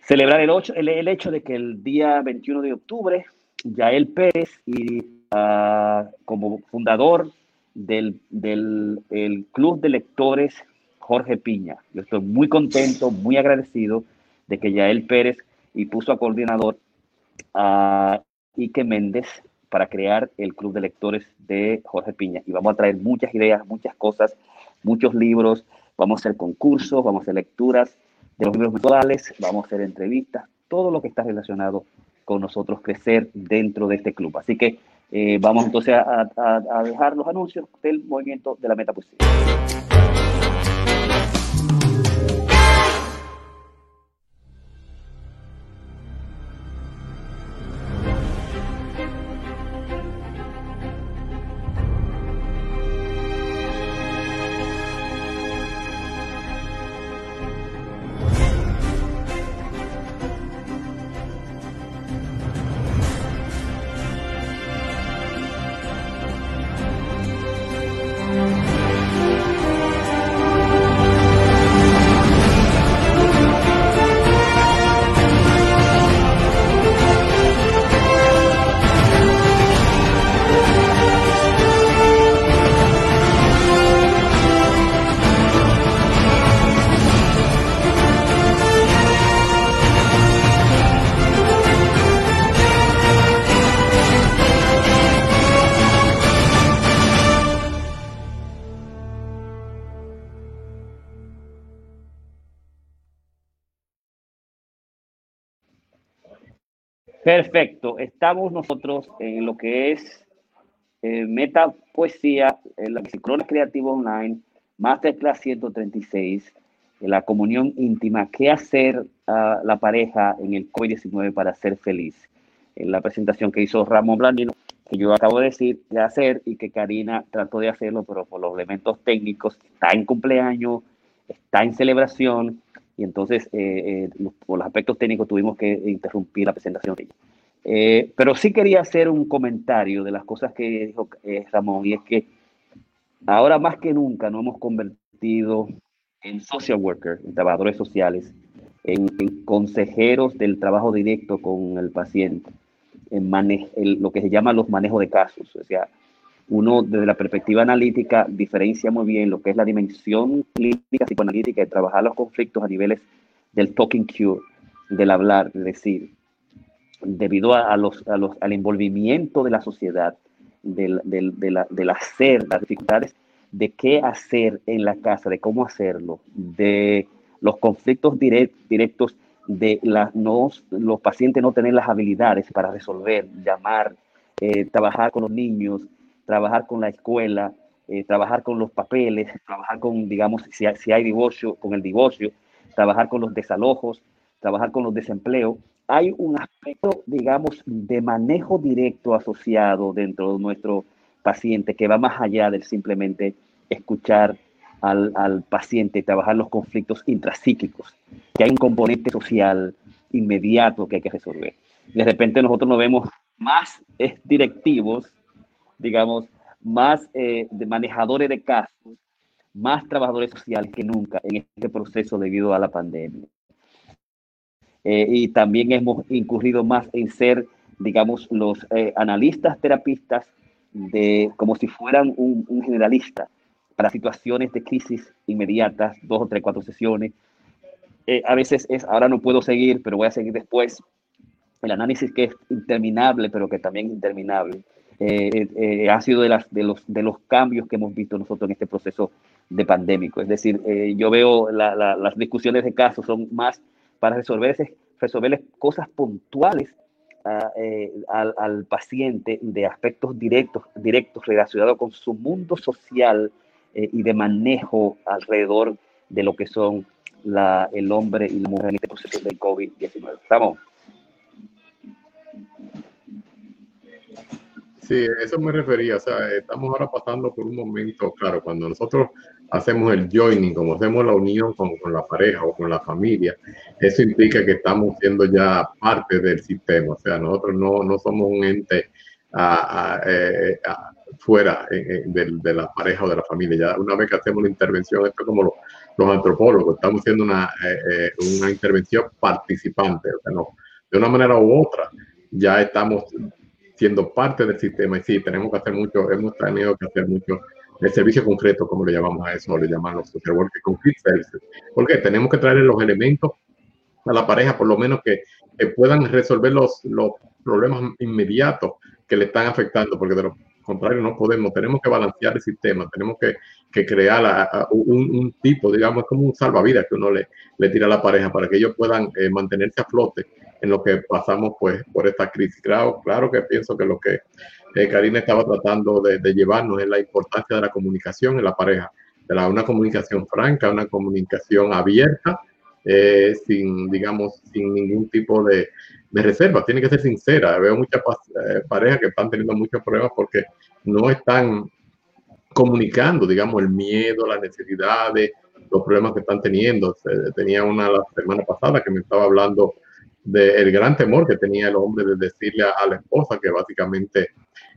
Celebrar el, el, el hecho de que el día 21 de octubre Yael Pérez y ah, como fundador del, del Club de Lectores Jorge Piña. Yo estoy muy contento, muy agradecido de que Yael Pérez y puso a coordinador a Ike Méndez para crear el Club de Lectores de Jorge Piña. Y vamos a traer muchas ideas, muchas cosas, muchos libros, vamos a hacer concursos, vamos a hacer lecturas de los libros metodales, vamos a hacer entrevistas, todo lo que está relacionado con nosotros crecer dentro de este club. Así que eh, vamos entonces a, a, dejar los anuncios del movimiento de la metapoesía. Perfecto. Estamos nosotros en lo que es eh, Meta Poesía, en la Sincrones Creativo Online, Masterclass 136, en la comunión íntima, qué hacer a la pareja en el COVID-19 para ser feliz. En la presentación que hizo Ramón Blandino, que yo acabo de decir de hacer y que Karina trató de hacerlo, pero por los elementos técnicos, está en cumpleaños, está en celebración, entonces eh, eh, por los aspectos técnicos tuvimos que interrumpir la presentación de ella. Eh, pero sí quería hacer un comentario de las cosas que dijo Ramón, y es que ahora más que nunca nos hemos convertido en social workers, en trabajadores sociales, en, consejeros del trabajo directo con el paciente, en lo que se llama los manejos de casos. O sea, uno desde la perspectiva analítica diferencia muy bien lo que es la dimensión clínica psicoanalítica de trabajar los conflictos a niveles del talking cure, del hablar, es decir, debido a, los, a los, al envolvimiento de la sociedad, del, del, del, hacer, las dificultades de qué hacer en la casa, de cómo hacerlo, de los conflictos directos de la, no, los pacientes no tener las habilidades para resolver, llamar, eh, trabajar con los niños, trabajar con la escuela, eh, trabajar con los papeles, trabajar con, digamos, si hay, si hay divorcio, con el divorcio, trabajar con los desalojos, trabajar con los desempleos. Hay un aspecto, digamos, de manejo directo asociado dentro de nuestro paciente que va más allá del simplemente escuchar al, al paciente, trabajar los conflictos intrapsíquicos, que hay un componente social inmediato que hay que resolver. De repente nosotros nos vemos más directivos, digamos, más eh, de manejadores de casos, más trabajadores sociales que nunca en este proceso debido a la pandemia. Eh, y también hemos incurrido más en ser, digamos, los eh, analistas terapistas de como si fueran un, un generalista para situaciones de crisis inmediatas, dos o tres, cuatro sesiones. Eh, a veces es, ahora no puedo seguir, pero voy a seguir después. El análisis que es interminable, pero que también es interminable, eh, eh, ha sido de, los, cambios que hemos visto nosotros en este proceso de pandémico. Es decir, yo veo las discusiones de casos son más para resolver, resolver cosas puntuales al, al, paciente de aspectos directos, directos relacionados con su mundo social eh, y de manejo alrededor de lo que son la, el hombre y la mujer en este proceso del COVID-19. ¿Estamos? Sí, eso me refería. O sea, estamos ahora pasando por un momento, claro, cuando nosotros hacemos el joining, como hacemos la unión con, con, la pareja o con la familia, eso implica que estamos siendo ya parte del sistema. O sea, nosotros no, no somos un ente a, a, eh, a, fuera eh, eh, de, la pareja o de la familia. Ya una vez que hacemos la intervención, esto es como los, antropólogos, estamos haciendo una, una intervención participante, o sea, no, de una manera u otra, ya estamos siendo parte del sistema. Y sí, tenemos que hacer mucho, hemos tenido que hacer mucho el servicio concreto, como le llamamos a eso, le llamamos los social workers services, porque tenemos que traer los elementos a la pareja, por lo menos que, puedan resolver los, los problemas inmediatos que le están afectando, porque de lo contrario no podemos, tenemos que balancear el sistema, tenemos que, que crear un, tipo, digamos, como un salvavidas que uno le, le tira a la pareja para que ellos puedan eh, mantenerse a flote en lo que pasamos pues por esta crisis. Claro, claro que pienso que lo que eh, Karina estaba tratando de, llevarnos es la importancia de la comunicación en la pareja, de una comunicación franca, una comunicación abierta, eh, sin, digamos, sin ningún tipo de, de reserva, tiene que ser sincera. Veo muchas eh, parejas que están teniendo muchos problemas porque no están comunicando, digamos, el miedo, las necesidades, los problemas que están teniendo. Tenía una la semana pasada que me estaba hablando del gran temor que tenía el hombre de decirle a, la esposa que básicamente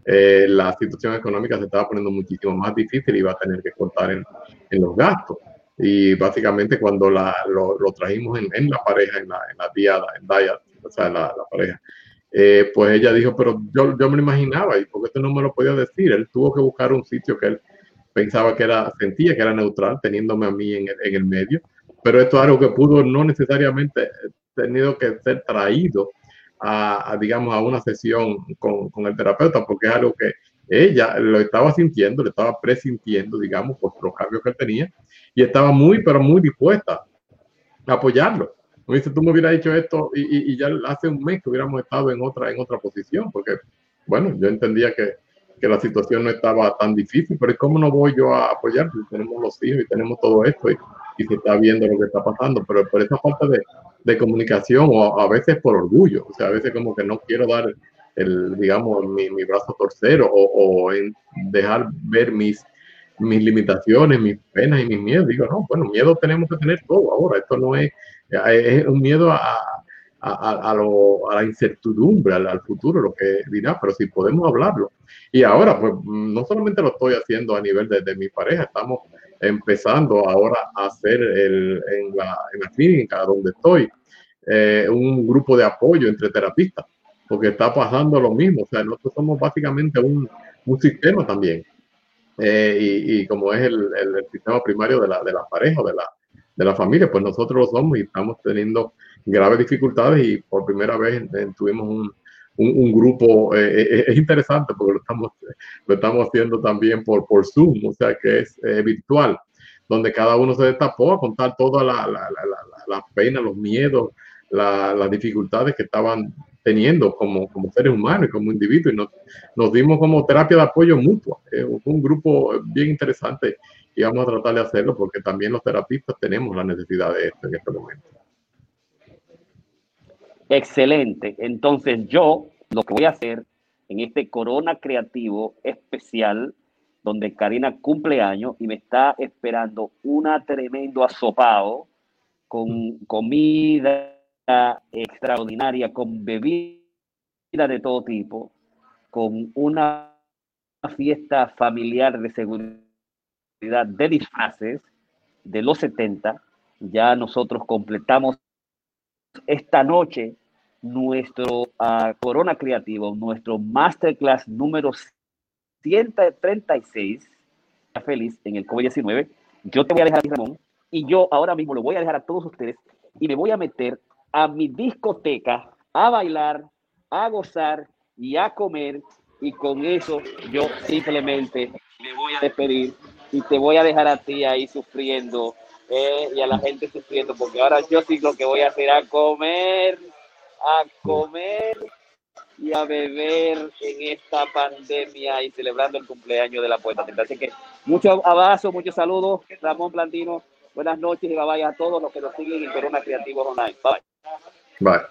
eh, la situación económica se estaba poniendo muchísimo más difícil y iba a tener que cortar en, en los gastos. Y básicamente cuando la, lo, lo, trajimos en, en, la pareja, en la, en la diada, en Diet, o sea, la, la pareja. Eh, pues ella dijo, pero yo, yo me lo imaginaba y porque esto no me lo podía decir. Él tuvo que buscar un sitio que él pensaba que era, sentía que era neutral, teniéndome a mí en el, en el medio. Pero esto es algo que pudo no necesariamente tenido que ser traído a, a, digamos, a una sesión con, con, el terapeuta, porque es algo que ella lo estaba sintiendo, le estaba presintiendo, digamos, por los cambios que tenía, y estaba muy, pero muy dispuesta a apoyarlo me dice, tú me hubieras dicho esto y, y, y, ya hace un mes que hubiéramos estado en otra, en otra posición, porque, bueno, yo entendía que, que la situación no estaba tan difícil, pero ¿cómo no voy yo a apoyar? Tenemos los hijos y tenemos todo esto y, y, se está viendo lo que está pasando, pero por esa falta de, de comunicación o a veces por orgullo, o sea, a veces como que no quiero dar el, digamos, mi, mi brazo torcero o, o en dejar ver mis, mis limitaciones, mis penas y mis miedos. Digo, no, bueno, miedo tenemos que tener todo ahora. Esto no es es un miedo a, a, a, lo, a la incertidumbre, al, futuro, lo que dirá, pero si podemos hablarlo. Y ahora, pues no solamente lo estoy haciendo a nivel de, de mi pareja, estamos empezando ahora a hacer el, en, la, en la clínica donde estoy eh, un grupo de apoyo entre terapistas, porque está pasando lo mismo. O sea, nosotros somos básicamente un, un sistema también. Eh, y, y, como es el, el, el, sistema primario de la, de la pareja, de la, de la familia, pues nosotros lo somos y estamos teniendo graves dificultades y por primera vez tuvimos un, un, un grupo, eh, eh, es interesante porque lo estamos, lo estamos haciendo también por, por Zoom, o sea que es eh, virtual, donde cada uno se destapó a contar todas las la, la, la, penas, los miedos, las dificultades que estaban teniendo como, como seres humanos y como individuos y nos, nos dimos como terapia de apoyo mutuo. fue un grupo bien interesante y vamos a tratar de hacerlo porque también los terapistas tenemos la necesidad de esto en este momento. Excelente. Entonces yo lo que voy a hacer en este Corona Creativo especial, donde Karina cumple años y me está esperando una tremendo asopado con comida extraordinaria, con bebida de todo tipo, con una fiesta familiar de seguridad de disfraces de los 70. Ya nosotros completamos esta noche nuestro uh, Corona Creativo, nuestro Masterclass número 136, feliz en el COVID-19. Yo te voy a dejar Ramón, y yo ahora mismo lo voy a dejar a todos ustedes y me voy a meter a mi discoteca a bailar, a gozar y a comer. Y con eso yo simplemente me voy a despedir y te voy a dejar a ti ahí sufriendo eh, y a la gente sufriendo, porque ahora yo sí lo que voy a hacer a comer, a comer y a beber en esta pandemia y celebrando el cumpleaños de la poeta. Así que muchos abrazos, muchos saludos, Ramón Plantino. Buenas noches y bye a todos los que nos siguen en Corona Creativos Online. Bye. bye.